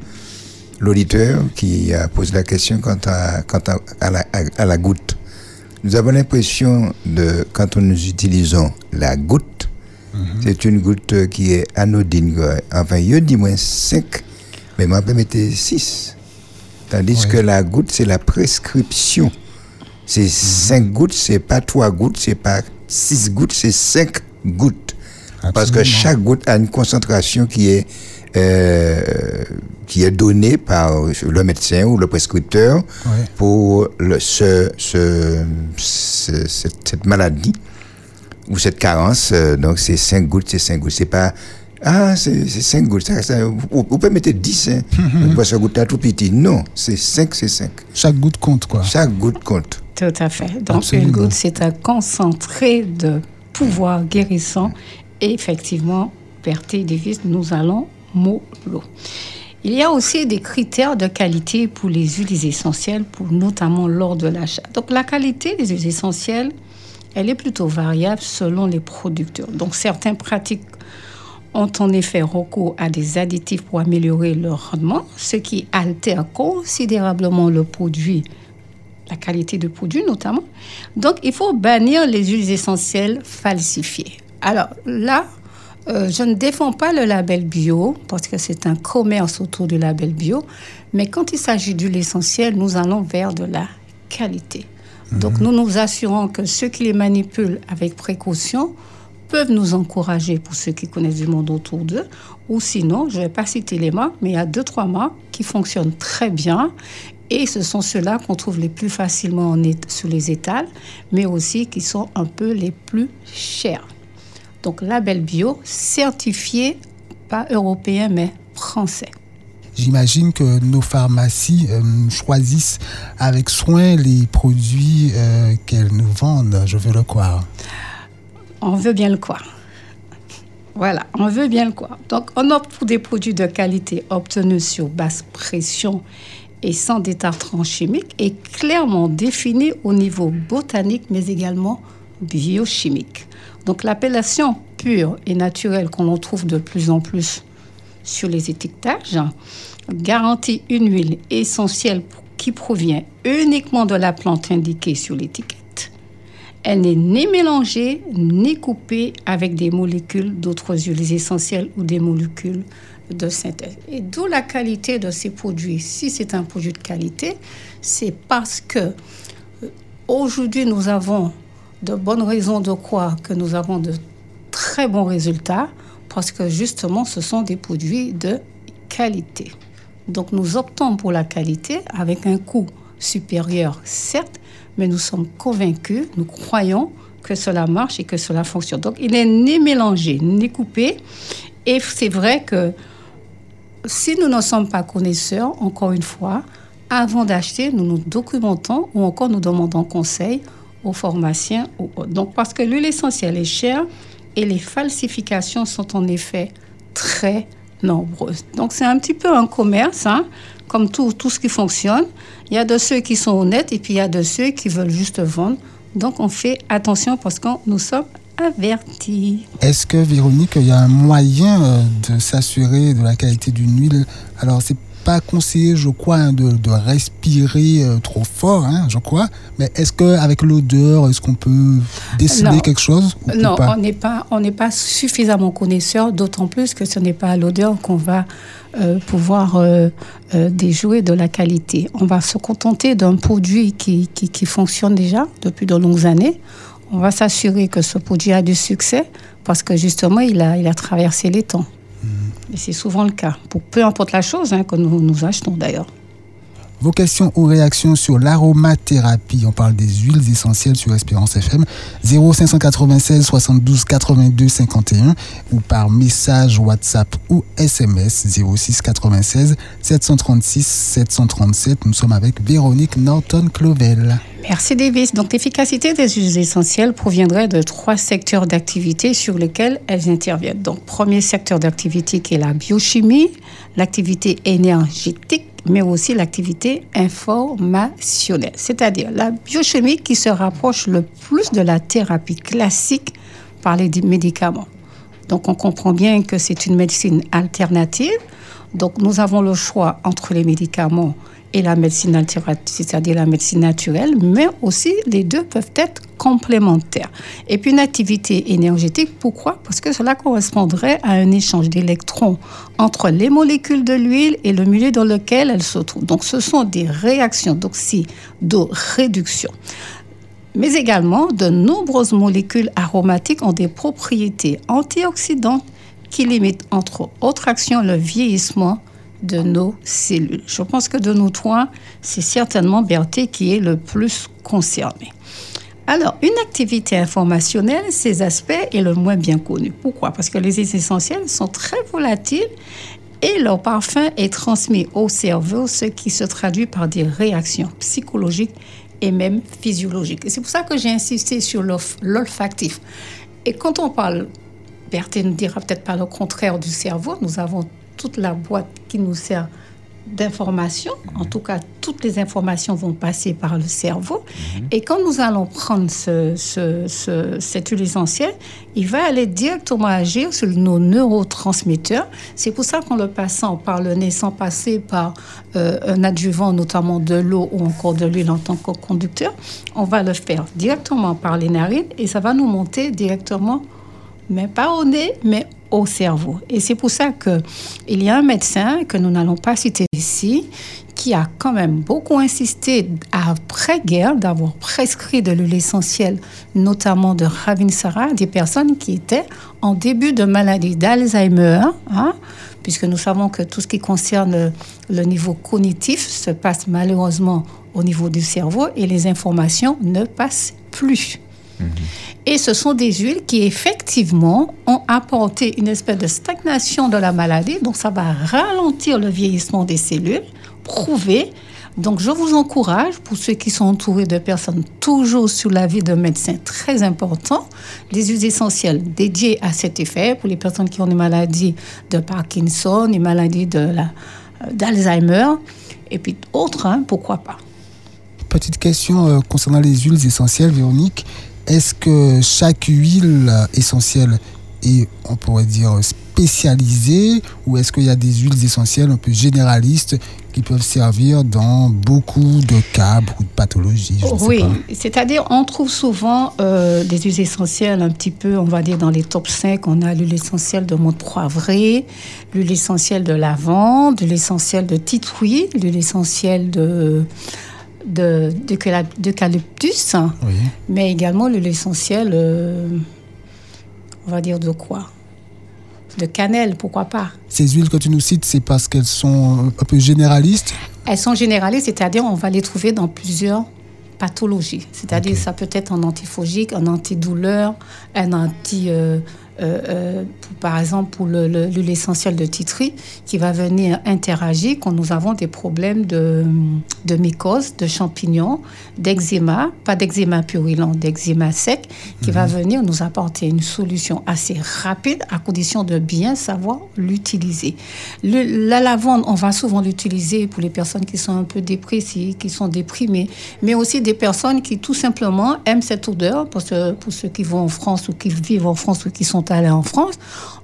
l'auditeur qui a posé la question quant à la goutte. Nous avons l'impression de, quand nous utilisons la goutte, mhm. c'est une goutte qui est anodine. Enfin, je dis moins 5, mais moi, je mettre 6. Tandis que la goutte, c'est la prescription. C'est 5 mhm. gouttes, c'est pas 3 gouttes, c'est pas 6 gouttes, c'est 5 gouttes. Parce que chaque goutte a une concentration qui est euh, qui est donné par le médecin ou le prescripteur pour le, ce, ce- ce- cette, cette maladie ou cette carence. euh, donc, c'est 5 gouttes, c'est 5 gouttes. C'est pas. Ah, c'est 5 gouttes. Ça, ça- vous, vous pouvez mettre 10. Hein. Vous pouvez ce goutte là tout petit. Non, c'est 5, c'est 5. Chaque goutte compte, quoi. Chaque goutte compte. Tout à fait. Donc, Absolument. une goutte, c'est un concentré de pouvoir guérissant. Et effectivement, Berthe Davis, nous allons Il y a aussi des critères de qualité pour les huiles essentielles, pour notamment lors de l'achat. Donc, la qualité des huiles essentielles, elle est plutôt variable selon les producteurs. Donc, certains pratiques ont en effet recours à des additifs pour améliorer leur rendement, ce qui altère considérablement le produit la qualité de produit notamment. Donc, il faut bannir les huiles essentielles falsifiées. Alors là, euh, je ne défends pas le label bio parce que c'est un commerce autour du label bio, mais quand il s'agit d'huile essentielle, nous allons vers de la qualité. Donc, nous nous assurons que ceux qui les manipulent avec précaution peuvent nous encourager pour ceux qui connaissent du monde autour d'eux. Ou sinon, je ne vais pas citer les marques, mais il y a deux, trois marques qui fonctionnent très bien. Et ce sont ceux-là qu'on trouve les plus facilement en sur les étals, mais aussi qui sont un peu les plus chers. Donc, label bio, certifié, pas européen, mais français. J'imagine que nos pharmacies euh, choisissent avec soin les produits euh, qu'elles nous vendent, je veux le croire. On veut bien le croire. Voilà, on veut bien le croire. Donc, on opte pour des produits de qualité obtenus sur basse pression et sans détartrant chimique et clairement définis au niveau botanique, mais également biochimique. Donc, l'appellation pure et naturelle qu'on en trouve de plus en plus sur les étiquetages garantit une huile essentielle qui provient uniquement de la plante indiquée sur l'étiquette. Elle n'est ni mélangée ni coupée avec des molécules d'autres huiles essentielles ou des molécules de synthèse. Et d'où la qualité de ces produits. Si c'est un produit de qualité, c'est parce que euh, aujourd'hui nous avons de bonnes raisons de croire que nous avons de très bons résultats parce que justement ce sont des produits de qualité. Donc nous optons pour la qualité avec un coût supérieur, certes, mais nous sommes convaincus, nous croyons que cela marche et que cela fonctionne. Donc il n'est ni mélangé, ni coupé. Et c'est vrai que si nous ne sommes pas connaisseurs, encore une fois, avant d'acheter, nous nous documentons ou encore nous demandons conseil aux pharmaciens. ou autres. Donc parce que l'huile essentielle est chère et les falsifications sont en effet très nombreuses. Donc c'est un petit peu un commerce, hein, comme tout, tout ce qui fonctionne. Il y a de ceux qui sont honnêtes et puis il y a de ceux qui veulent juste vendre. Donc on fait attention parce que nous sommes avertis. Est-ce que, Véronique, il y a un moyen euh, de s'assurer de la qualité d'une huile? Alors, c'est pas conseillé, je crois, hein, de, de respirer euh, trop fort, hein, je crois. Mais est-ce qu'avec l'odeur, est-ce qu'on peut déceler Non. quelque chose ou- Non, pas on n'est pas, on pas suffisamment connaisseur, d'autant plus que ce n'est pas à l'odeur qu'on va euh, pouvoir euh, déjouer de la qualité. On va se contenter d'un produit qui, qui, qui fonctionne déjà depuis de longues années. On va s'assurer que ce produit a du succès parce que justement, il a, il a traversé les temps. C'est souvent le cas, pour peu importe la chose hein, que nous achetons d'ailleurs. Vos questions ou réactions sur l'aromathérapie, on parle des huiles essentielles sur Espérance FM, 0596 72 82 51 ou par message WhatsApp ou SMS 06 96 736 737. Nous sommes avec Véronique Norton-Clovel. Merci Davis. Donc l'efficacité des huiles essentielles proviendrait de trois secteurs d'activité sur lesquels elles interviennent. Donc premier secteur d'activité qui est la biochimie, l'activité énergétique, mais aussi l'activité informationnelle. C'est-à-dire la biochimie qui se rapproche le plus de la thérapie classique par les médicaments. Donc on comprend bien que c'est une médecine alternative. Donc nous avons le choix entre les médicaments et la médecine alternative, c'est-à-dire la médecine naturelle, mais aussi les deux peuvent être complémentaires. Et puis une activité énergétique, pourquoi? Parce que cela correspondrait à un échange d'électrons entre les molécules de l'huile et le milieu dans lequel elles se trouvent. Donc ce sont des réactions d'oxydoréduction. Mais également, de nombreuses molécules aromatiques ont des propriétés antioxydantes qui limitent, entre autres actions, le vieillissement de nos cellules. Je pense que de nous trois, c'est certainement Berthe qui est le plus concerné. Alors, une activité informationnelle, ces aspects est le moins bien connu. Pourquoi? Parce que les huiles essentielles sont très volatiles et leur parfum est transmis au cerveau, ce qui se traduit par des réactions psychologiques et même physiologiques. Et c'est pour ça que j'ai insisté sur l'olfactif. Et quand on parle, Berthe ne dira peut-être pas le contraire du cerveau, nous avons toute la boîte qui nous sert d'informations. En tout cas, toutes les informations vont passer par le cerveau. Mhm. Et quand nous allons prendre ce, ce, cette huile essentielle, il va aller directement agir sur nos neurotransmetteurs. C'est pour ça qu'en le passant par le nez sans passer par euh, un adjuvant, notamment de l'eau ou encore de l'huile en tant que conducteur, on va le faire directement par les narines et ça va nous monter directement, mais pas au nez, mais au cerveau. Et c'est pour ça qu'il y a un médecin que nous n'allons pas citer ici qui a quand même beaucoup insisté après-guerre d'avoir prescrit de l'huile essentielle, notamment de Ravinsara, des personnes qui étaient en début de maladie d'Alzheimer, hein, puisque nous savons que tout ce qui concerne le niveau cognitif se passe malheureusement au niveau du cerveau et les informations ne passent plus. Et ce sont des huiles qui, effectivement, ont apporté une espèce de stagnation de la maladie. Donc, ça va ralentir le vieillissement des cellules, prouvé. Donc, je vous encourage, pour ceux qui sont entourés de personnes toujours sur la vie de médecins très important, les huiles essentielles dédiées à cet effet, pour les personnes qui ont des maladies de Parkinson, des maladies d'Alzheimer, et puis autres, hein, pourquoi pas. Petite question euh, concernant les huiles essentielles, Véronique. Est-ce que chaque huile essentielle est, on pourrait dire, spécialisée ou est-ce qu'il y a des huiles essentielles un peu généralistes qui peuvent servir dans beaucoup de cas, beaucoup de pathologies Oui, c'est-à-dire on trouve souvent euh, des huiles essentielles un petit peu, on va dire dans les top 5, on a l'huile essentielle de menthe poivrée, l'huile essentielle de lavande, l'huile essentielle de titouille, l'huile essentielle de d'eucalyptus, de, mais également l'essentiel, euh, on va dire de quoi? De cannelle, pourquoi pas? Ces huiles que tu nous cites, c'est parce qu'elles sont un peu généralistes? Elles sont généralistes, c'est-à-dire on va les trouver dans plusieurs pathologies. C'est-à-dire ça peut être un antifogique, un antidouleur, un anti... Euh, euh, euh, par exemple pour l'huile essentielle de titri, qui va venir interagir quand nous avons des problèmes de, de mycose, de champignons, d'eczéma, pas d'eczéma purulent, d'eczéma sec, qui va mhm. venir nous apporter une solution assez rapide à condition de bien savoir l'utiliser. La lavande, on va souvent l'utiliser pour les personnes qui sont un peu dépressives, qui sont déprimées, mais aussi des personnes qui tout simplement aiment cette odeur, pour ceux, pour ceux qui vont en France ou qui vivent en France ou qui sont allés en France,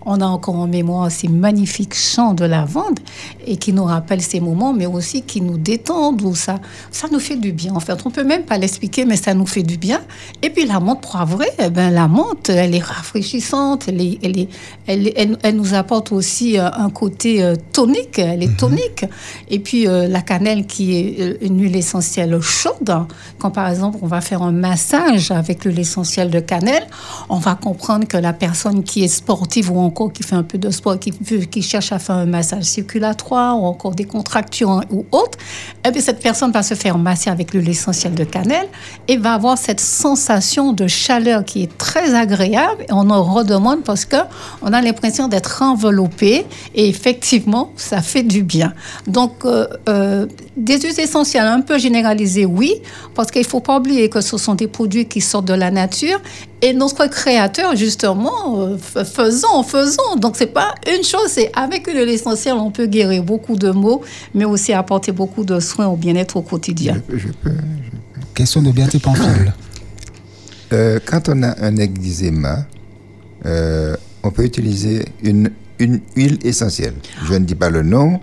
on a encore en mémoire ces magnifiques chants de lavande et qui nous rappellent ces moments, mais aussi qui nous détendent ou ça, ça nous fait du bien. En fait, on peut même pas l'expliquer, mais ça nous fait du bien. Et puis la menthe poivrée, eh ben la menthe, elle est rafraîchissante, elle, est, elle, est, elle, elle, nous apporte aussi euh, un côté euh, tonique, elle est mhm. tonique. Et puis euh, la cannelle qui est une huile essentielle chaude. Quand par exemple on va faire un massage avec l'huile essentielle de cannelle, on va comprendre que la personne qui est sportive ou encore qui fait un peu de sport, qui, cherche à faire un massage circulatoire ou encore des contractions ou autres, eh bien, cette personne va se faire masser avec l'huile essentielle de cannelle et va avoir cette sensation de chaleur qui est très agréable. On en redemande parce que on a l'impression d'être enveloppé et effectivement, ça fait du bien. Donc, euh, euh, des huiles essentielles un peu généralisées, oui, parce qu'il ne faut pas oublier que ce sont des produits qui sortent de la nature et notre créateur, justement, euh, faisons, faisons. Donc, c'est pas une chose, c'est avec l'essentiel, on peut guérir beaucoup de maux, mais aussi apporter beaucoup de soins au bien-être au quotidien. Je, peux, Question de Pamphile. Euh, quand on a un eczéma, euh, on peut utiliser une, une huile essentielle. Je ne dis pas le nom,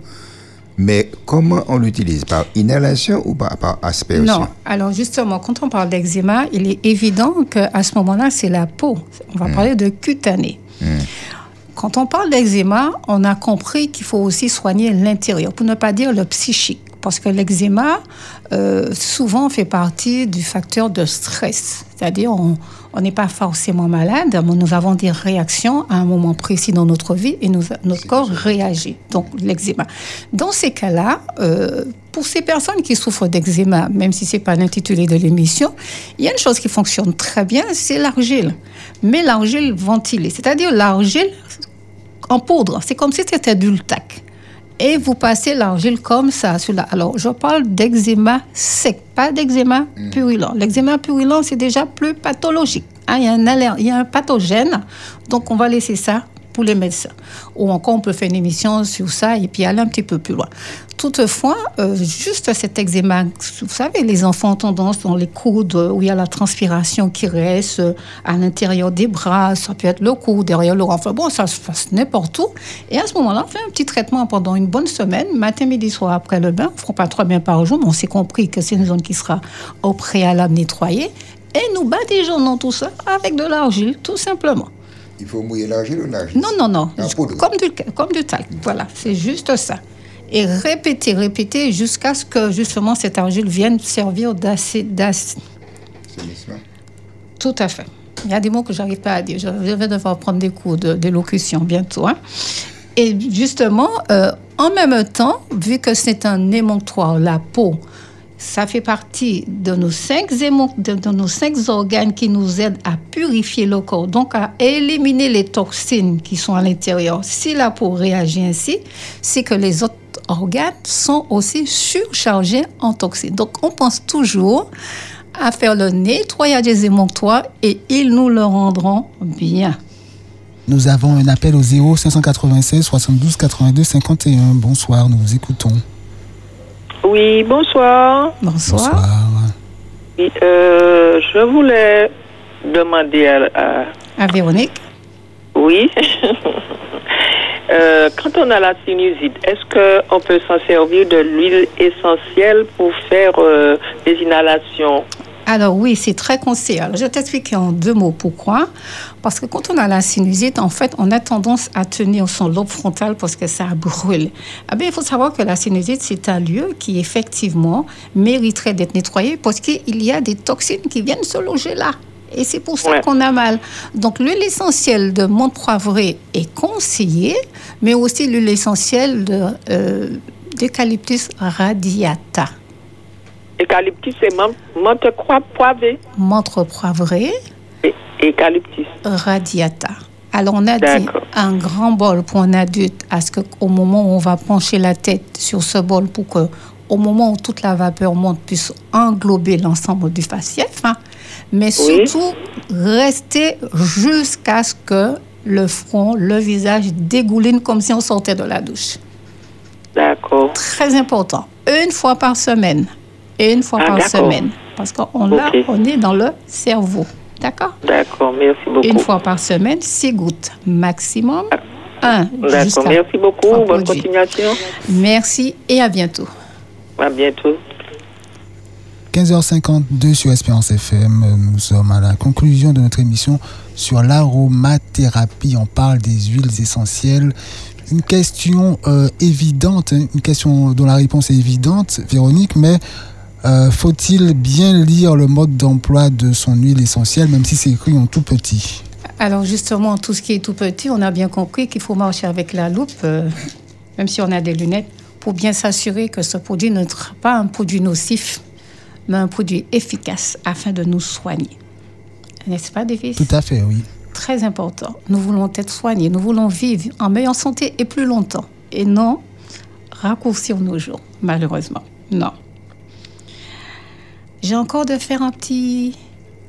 comment on l'utilise? Par inhalation ou par, par aspersion? Non. Alors justement, quand on parle d'eczéma, il est évident qu'à ce moment-là, c'est la peau. On va hmm. parler de cutané. Hmm. Quand on parle d'eczéma, on a compris qu'il faut aussi soigner l'intérieur, pour ne pas dire le psychique. parce que l'eczéma, euh, souvent, fait partie du facteur de stress. C'est-à-dire, on on n'est pas forcément malade, mais nous avons des réactions à un moment précis dans notre vie et nous- notre corps réagit. Donc, l'eczéma. Dans ces cas-là, euh, pour ces personnes qui souffrent d'eczéma, même si ce n'est pas l'intitulé de l'émission, il y a une chose qui fonctionne très bien, c'est l'argile. Mais l'argile ventilée, c'est-à-dire l'argile en poudre. C'est comme si c'était du. Et vous passez l'argile comme ça. Sur la... Alors, je parle d'eczéma sec, pas d'eczéma purulent. L'eczéma purulent, c'est déjà plus pathologique. hein. Il y, a un aller- il y a un pathogène, donc on va laisser ça pour les médecins. Ou encore, on peut faire une émission sur ça et puis aller un petit peu plus loin. Toutefois, euh, juste cet eczéma, vous savez, les enfants ont tendance dans les coudes euh, où il y a la transpiration qui reste euh, à l'intérieur des bras, ça peut être le cou, derrière le enfin bon, ça se passe n'importe où. Et à ce moment-là, on fait un petit traitement pendant une bonne semaine, matin, midi, soir après le bain. On ne fera pas trois bains par jour, mais on s'est compris que c'est une zone qui sera au préalable nettoyée. Et nous badigeonnons tout ça avec de l'argile, tout simplement. Il faut mouiller l'argile ou l'argile? Non, non, non. Comme du, comme du talc. Voilà, c'est juste ça. Et répéter, répéter jusqu'à ce que justement cette argile vienne servir d'acide. Tout à fait. Il y a des mots que j'arrive pas à dire. Je vais devoir prendre des cours de- d'élocution bientôt. hein. Et justement, euh, en même temps, vu que c'est un émonctoire, la peau, ça fait partie de nos cinq, de, de nos cinq organes qui nous aident à purifier le corps, donc à éliminer les toxines qui sont à l'intérieur. Si la peau réagit ainsi, c'est que les autres organes sont aussi surchargés en toxines. Donc on pense toujours à faire le nettoyage des émonctoires et ils nous le rendront bien. Nous avons un appel au 0 596 72 82 51. Bonsoir, nous vous écoutons. Oui, bonsoir. Bonsoir. Oui, euh, je voulais demander à... à- À Véronique. oui. Euh, quand on a la sinusite, est-ce qu'on peut s'en servir de l'huile essentielle pour faire euh, des inhalations? Alors oui, c'est très conseillé. Alors, je vais t'expliquer en deux mots pourquoi. Parce que quand on a la sinusite, en fait, on a tendance à tenir son lobe frontal parce que ça brûle. Ah bien, il faut savoir que la sinusite, c'est un lieu qui effectivement mériterait d'être nettoyé parce qu'il y a des toxines qui viennent se loger là. Et c'est pour ça Ouais. qu'on a mal. Donc l'huile essentielle de menthe poivrée est conseillée, mais aussi l'huile essentielle de, euh, d'eucalyptus radiata. Eucalyptus et menthe, poivrée. Menthe poivrée, Et- Eucalyptus. radiata. Alors, on a dit un grand bol pour un adulte, à ce qu'au moment où on va pencher la tête sur ce bol pour que, au moment où toute la vapeur monte, puisse englober l'ensemble du faciès. hein. Mais Oui. surtout, rester jusqu'à ce que le front, le visage dégouline comme si on sortait de la douche. D'accord. Très important. Une fois par semaine. Une fois Ah, par semaine. Parce qu'on là, Ok. on est dans le cerveau. D'accord? D'accord, merci beaucoup. une fois par semaine, 6 gouttes maximum. Un, D'accord, merci beaucoup. Bonne produits. continuation. Merci et à bientôt. À bientôt. 15h52 sur Espérance FM. Nous sommes à la conclusion de notre émission sur l'aromathérapie. On parle des huiles essentielles. Une question euh, évidente, hein, une question dont la réponse est évidente, Véronique, mais euh, faut-il bien lire le mode d'emploi de son huile essentielle, même si c'est écrit en tout petit? Alors justement, tout ce qui est tout petit, on a bien compris qu'il faut marcher avec la loupe, euh, même si on a des lunettes, pour bien s'assurer que ce produit ne sera pas un produit nocif, mais un produit efficace afin de nous soigner. N'est-ce pas, Davis? Tout à fait, oui. Très important. Nous voulons être soignés, nous voulons vivre en meilleure santé et plus longtemps. Et non raccourcir nos jours, malheureusement. Non. J'ai encore de faire un petit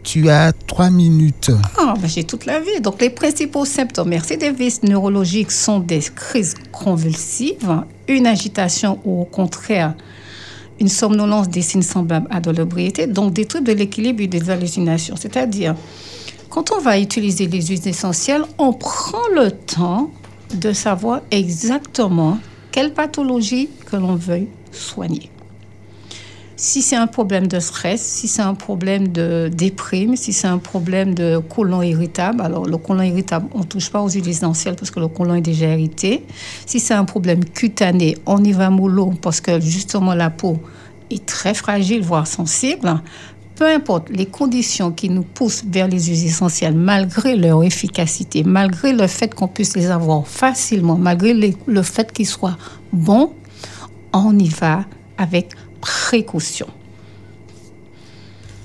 Tu as trois minutes. ah, ben, j'ai toute la vie. Donc, les principaux symptômes Mercedes neurologiques sont des crises convulsives, une agitation ou au contraire une somnolence, des signes semblables à de l'ébriété, donc des troubles de l'équilibre et des hallucinations. C'est-à-dire, quand on va utiliser les huiles essentielles, on prend le temps de savoir exactement quelle pathologie que l'on veuille soigner. Si c'est un problème de stress, si c'est un problème de déprime, si c'est un problème de côlon irritable, alors le côlon irritable, on ne touche pas aux huiles essentielles parce que le côlon est déjà irrité. Si c'est un problème cutané, on y va mollo parce que justement la peau est très fragile, voire sensible peu importe les conditions qui nous poussent vers les huiles essentielles, malgré leur efficacité, malgré le fait qu'on puisse les avoir facilement, malgré le fait qu'ils soient bons, on y va avec précaution.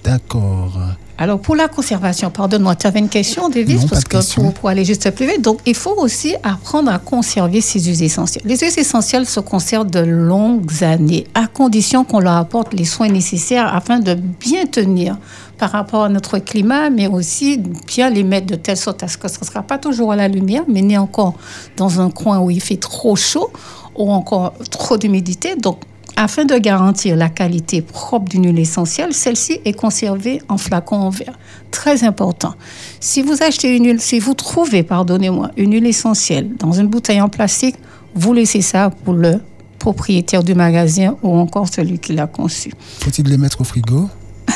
D'accord. Alors, pour la conservation, pardonne-moi, tu avais une question, Davis, parce que pour, aller juste plus vite. Donc, il faut aussi apprendre à conserver ces huiles essentielles. Les huiles essentielles se conservent de longues années, à condition qu'on leur apporte les soins nécessaires afin de bien tenir par rapport à notre climat, mais aussi bien les mettre de telle sorte à ce que ce ne sera pas toujours à la lumière, mais ni encore dans un coin où il fait trop chaud ou encore trop d'humidité. Donc, afin de garantir la qualité propre d'une huile essentielle, celle-ci est conservée en flacon en verre. Très important. Si vous achetez une huile, si vous trouvez, pardonnez-moi, une huile essentielle dans une bouteille en plastique, vous laissez ça pour le propriétaire du magasin ou encore celui qui l'a conçu. Faut-il les mettre au frigo?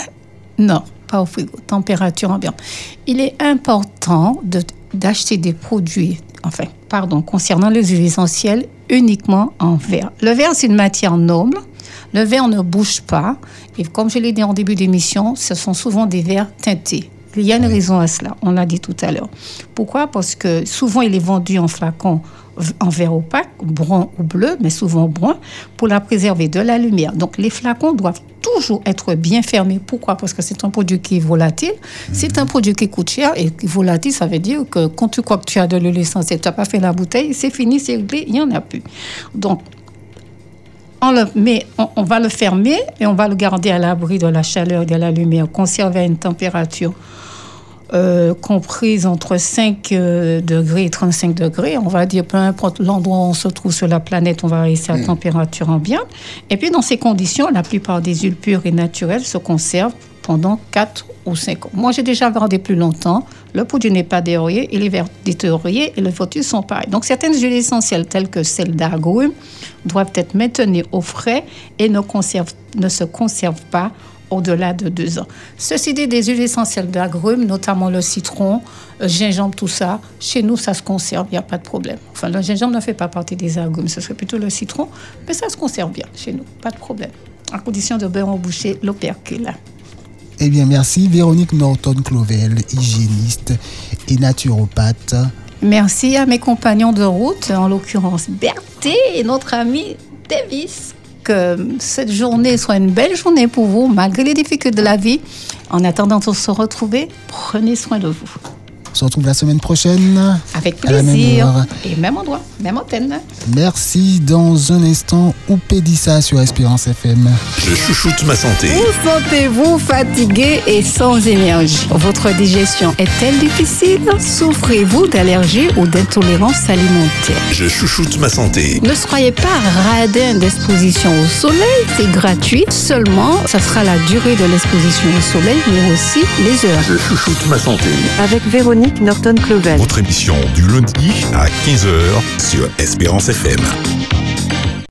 Non, pas au frigo. Température ambiante. Il est important d'acheter des produits, enfin, pardon, concernant les huiles essentielles, uniquement en verre. Le verre, c'est une matière noble. Le verre ne bouge pas. Et comme je l'ai dit en début d'émission, ce sont souvent des verres teintés. Il y a une raison à cela, on l'a dit tout à l'heure. Pourquoi? Parce que souvent il est vendu en flacon en verre opaque, brun ou bleu, mais souvent brun, pour la préserver de la lumière. Donc les flacons doivent toujours être bien fermés. Pourquoi? Parce que c'est un produit qui est volatile. C'est un produit qui coûte cher et volatile, ça veut dire que quand tu crois que tu as de l'huile essentielle, tu n'as pas fait la bouteille, c'est fini, c'est réglé, il n'y en a plus. Donc, on, le met, on, va le fermer et on va le garder à l'abri de la chaleur de la lumière, conserver à une température euh, comprise entre 5 euh, degrés et 35 degrés. On va dire, peu importe l'endroit où on se trouve sur la planète, on va rester à mm. température ambiante. Et puis, dans ces conditions, la plupart des huiles pures et naturelles se conservent pendant 4 ou 5 ans. Moi, j'ai déjà gardé plus longtemps. Le produit n'est pas détérioré, il est détérioré et les photos sont pareilles. Donc, certaines huiles essentielles, telles que celles d'agrumes, doivent être maintenues au frais et ne, ne se conservent pas au-delà de deux ans. Ceci dit, des huiles essentielles d'agrumes, notamment le citron, le gingembre, tout ça, chez nous, ça se conserve, il n'y a pas de problème. Enfin, le gingembre ne fait pas partie des agrumes, ce serait plutôt le citron, mais ça se conserve bien chez nous, pas de problème. À condition de bien emboucher l'opercule. Eh bien, merci Véronique Norton-Clovel, hygiéniste et naturopathe. Merci à mes compagnons de route, en l'occurrence Berthé et notre ami Davis que cette journée soit une belle journée pour vous, malgré les difficultés de la vie. En attendant de se retrouver, prenez soin de vous. On se retrouve la semaine prochaine. Avec plaisir. Et même endroit, même antenne. Merci. Dans un instant, Oupédissa sur Espérance FM. Je chouchoute ma santé. Vous sentez-vous fatigué et sans énergie? Votre digestion est-elle difficile? Souffrez-vous d'allergies ou d'intolérance alimentaire? Je chouchoute ma santé. Ne soyez pas radin d'exposition au soleil. C'est gratuit. Seulement, ça sera la durée de l'exposition au soleil, mais aussi les heures. Je chouchoute ma santé. Avec Norton-Clovel. Votre émission du lundi à 15h sur Espérance FM.